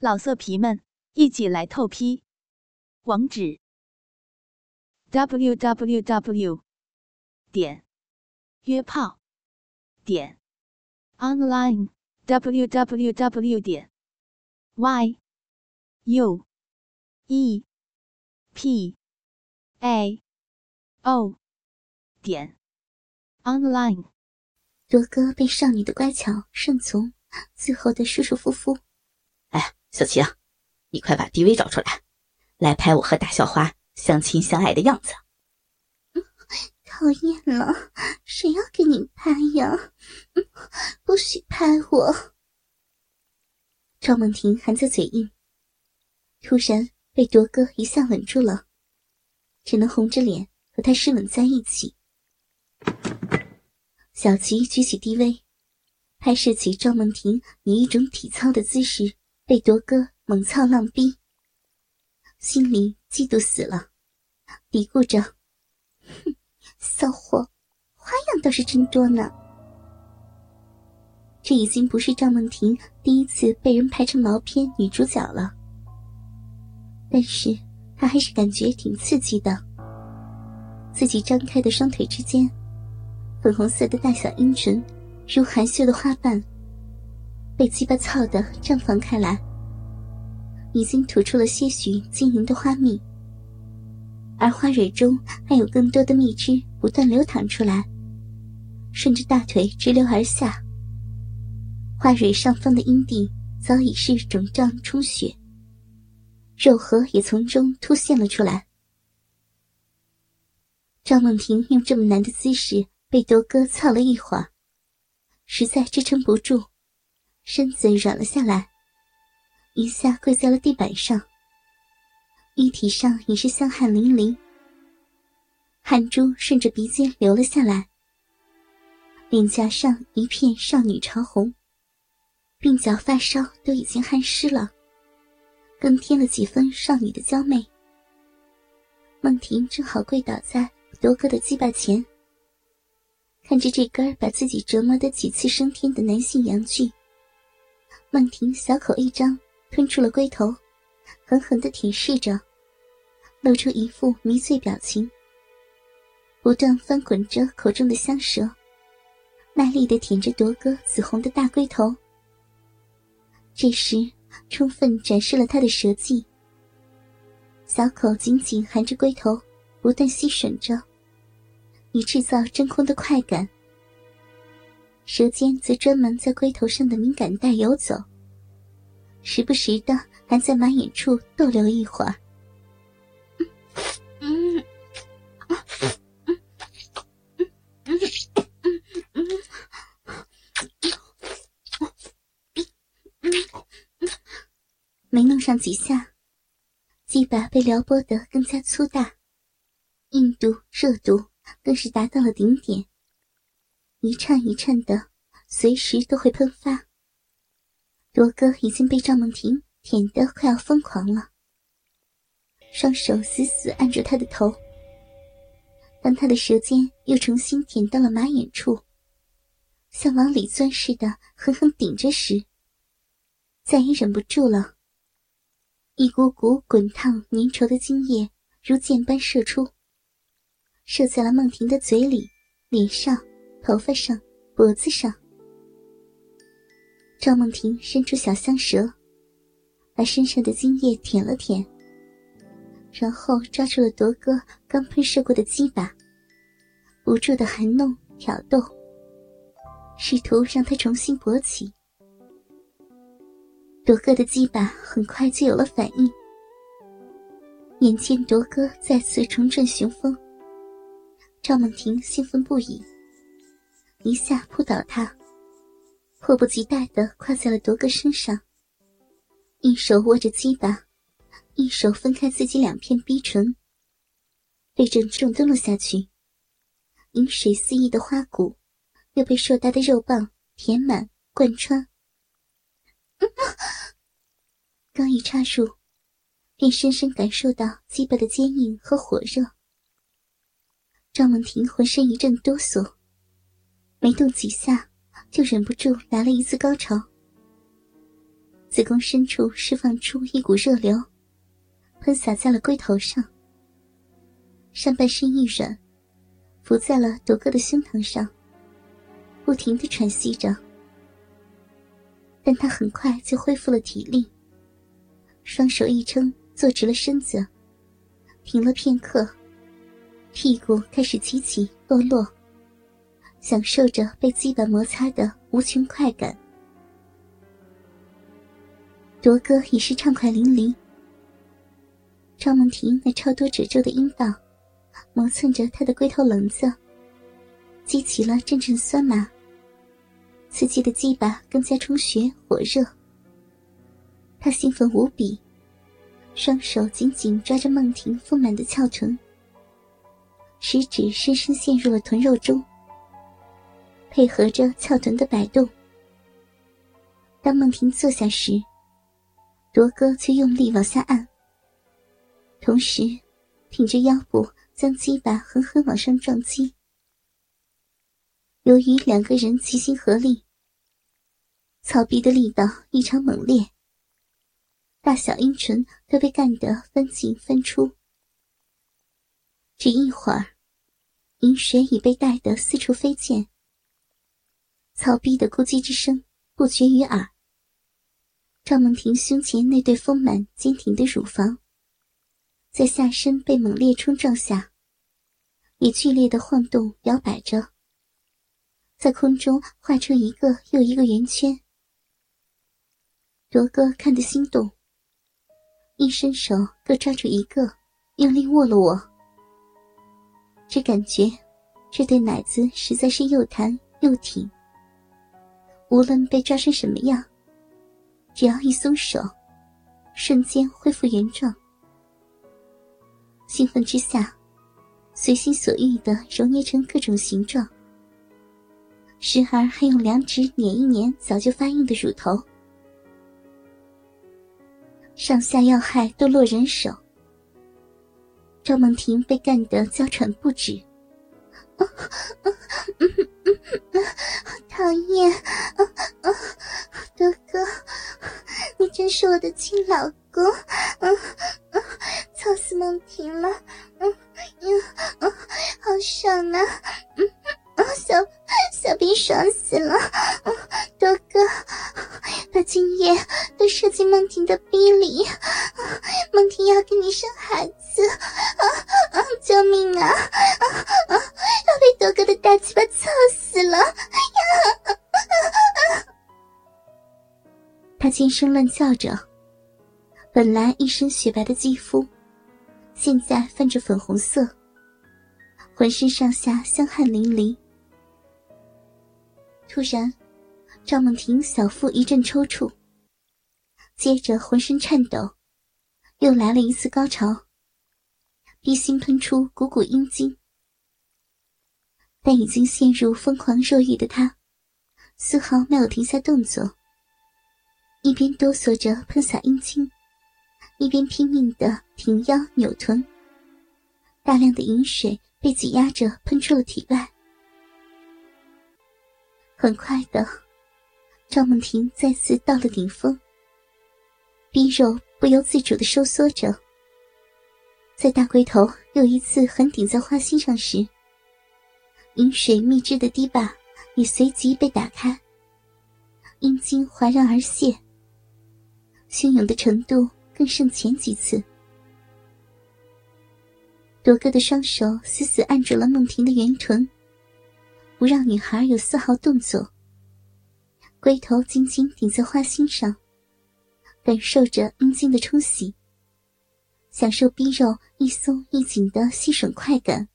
老色皮们，一起来透批！网址：w w w 点约炮点 online w w w 点 y u e p a o 点 online。罗哥被少女的乖巧顺从最后的舒舒服服。哎，小琪，你快把 DV 找出来，来拍我和大校花相亲相爱的样子。讨厌了，谁要给你拍呀？不许拍我！赵梦婷含着嘴硬，突然被铎哥一下吻住了，只能红着脸和他湿吻在一起。小琪举起 DV，拍摄起赵梦婷以一种体操的姿势。被铎哥猛操浪逼，心里嫉妒死了，嘀咕着：“哼，骚货，花样倒是真多呢。”这已经不是赵梦婷第一次被人拍成毛片女主角了，但是她还是感觉挺刺激的。自己张开的双腿之间，粉红色的大小阴唇如含羞的花瓣。被鸡巴操的绽放开来，已经吐出了些许晶莹的花蜜，而花蕊中还有更多的蜜汁不断流淌出来，顺着大腿直流而下。花蕊上方的阴蒂早已是肿胀充血，肉核也从中凸现了出来。张梦婷用这么难的姿势被铎哥操了一会儿，实在支撑不住。身子软了下来，一下跪在了地板上。玉体上已是香汗淋漓，汗珠顺着鼻尖流了下来，脸颊上一片少女潮红，鬓角发梢都已经汗湿了，更添了几分少女的娇媚。梦婷正好跪倒在铎哥的鸡巴前，看着这根把自己折磨得几次升天的男性阳具。梦婷小口一张，吞出了龟头，狠狠的舔舐着，露出一副迷醉表情，不断翻滚着口中的香舌，卖力的舔着铎哥紫红的大龟头。这时，充分展示了他的舌技，小口紧紧含着龟头，不断吸吮着，以制造真空的快感。舌尖则专门在龟头上的敏感带游走，时不时的还在马眼处逗留一会儿。嗯，没弄上几下，鸡巴被撩拨得更加粗大，硬度、热度更是达到了顶点。一颤一颤的，随时都会喷发。罗哥已经被赵梦婷舔得快要疯狂了，双手死死按住他的头。当他的舌尖又重新舔到了马眼处，像往里钻似的狠狠顶着时，再也忍不住了，一股股滚烫粘稠的精液如箭般射出，射在了梦婷的嘴里、脸上。头发上，脖子上，赵梦婷伸出小香舌，把身上的精液舔了舔，然后抓住了铎哥刚喷射过的鸡巴，不住的含弄挑逗，试图让他重新勃起。铎哥的鸡巴很快就有了反应，眼见铎哥再次重振雄风，赵梦婷兴奋不已。一下扑倒他，迫不及待的跨在了铎哥身上，一手握着鸡巴，一手分开自己两片逼唇，被正重蹲了下去。饮水肆意的花骨，又被硕大的肉棒填满贯穿。刚一插入，便深深感受到鸡巴的坚硬和火热。赵梦婷浑身一阵哆嗦。没动几下，就忍不住来了一次高潮。子宫深处释放出一股热流，喷洒在了龟头上。上半身一软，伏在了铎哥的胸膛上，不停的喘息着。但他很快就恢复了体力，双手一撑，坐直了身子，停了片刻，屁股开始起起落落，享受着被鸡巴摩擦的无穷快感。铎哥已是畅快淋漓，张梦婷那超多褶皱的阴道。磨蹭着他的龟头棱子，激起了阵阵酸麻。刺激的鸡巴更加充血火热。他兴奋无比，双手紧紧抓着梦婷丰满的翘臀，食指深深陷入了臀肉中，配合着翘臀的摆动。当梦婷坐下时，铎哥却用力往下按，同时挺着腰部。将鸡巴狠狠往上撞击。由于两个人齐心合力，草壁的力道异常猛烈，大小阴唇都被干得翻进翻出。只一会儿，饮水已被带得四处飞溅，草壁的咕叽之声不绝于耳。赵梦婷胸前那对丰满坚挺的乳房。在下身被猛烈冲撞下，也剧烈的晃动摇摆着，在空中画出一个又一个圆圈。罗哥看得心动，一伸手各抓住一个，用力握了握，只感觉这对奶子实在是又弹又挺，无论被抓成什么样，只要一松手，瞬间恢复原状。兴奋之下，随心所欲的揉捏成各种形状，时而还用两指捻一捻早就发硬的乳头，上下要害都落人手。赵梦婷被干得娇喘不止，讨厌，哥哥，你真是我的亲老公，嗯。操死梦婷了，嗯嗯嗯，好爽啊，嗯嗯，小小兵爽死了，乱叫着，本来一身雪白的肌肤。现在泛着粉红色，浑身上下香汗淋漓。突然，赵梦婷小腹一阵抽搐，接着浑身颤抖，又来了一次高潮，逼心喷出股股阴茎。但已经陷入疯狂肉欲的她，丝毫没有停下动作，一边哆嗦着喷洒阴茎。一边拼命的挺腰扭臀，大量的饮水被挤压着喷出了体外。很快的，赵梦婷再次到了顶峰，逼肉不由自主的收缩着。在大龟头又一次狠顶在花心上时，饮水密汁的堤坝也随即被打开，阴茎滑然而泄，汹涌的程度。更胜前几次，铎哥的双手死死按住了梦婷的圆臀，不让女孩有丝毫动作。龟头紧紧顶在花心上，感受着阴茎的冲洗，享受逼肉一松一紧的吸吮快感。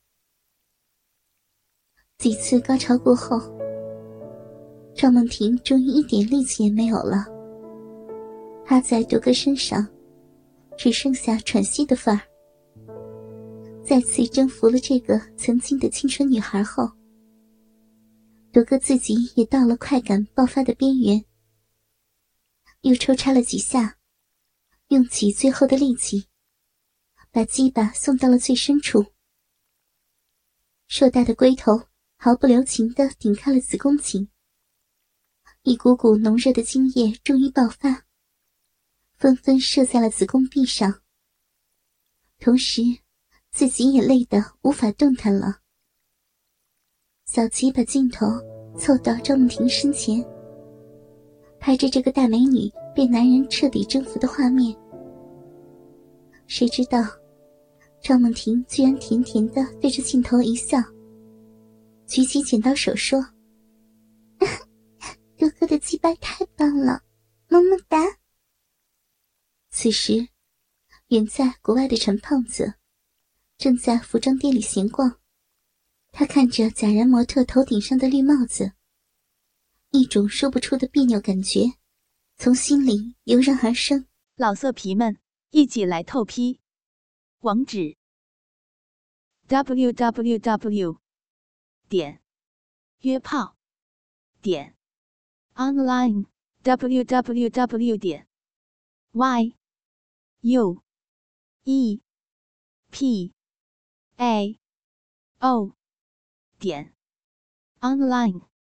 几次高潮过后，赵梦婷终于一点力气也没有了，趴在独哥身上。只剩下喘息的份儿。再次征服了这个曾经的青春女孩后，独哥自己也到了快感爆发的边缘，又抽插了几下，用起最后的力气，把鸡巴送到了最深处。硕大的龟头毫不留情地顶开了子宫颈，一股股浓热的精液终于爆发。纷纷射在了子宫壁上，同时自己也累得无法动弹了。小琪把镜头凑到赵梦婷身前，拍着这个大美女被男人彻底征服的画面。谁知道，赵梦婷居然甜甜的对着镜头一笑，举起剪刀手说：“ 哥哥的鸡巴太棒了，”此时，远在国外的陈胖子正在服装店里闲逛。他看着假人模特头顶上的绿帽子，一种说不出的别扭感觉从心里油然而生。老色皮们，一起来透批！网址：w w w. 点约炮点 online w w w. 点 y u e. P. A. O. 点。Online。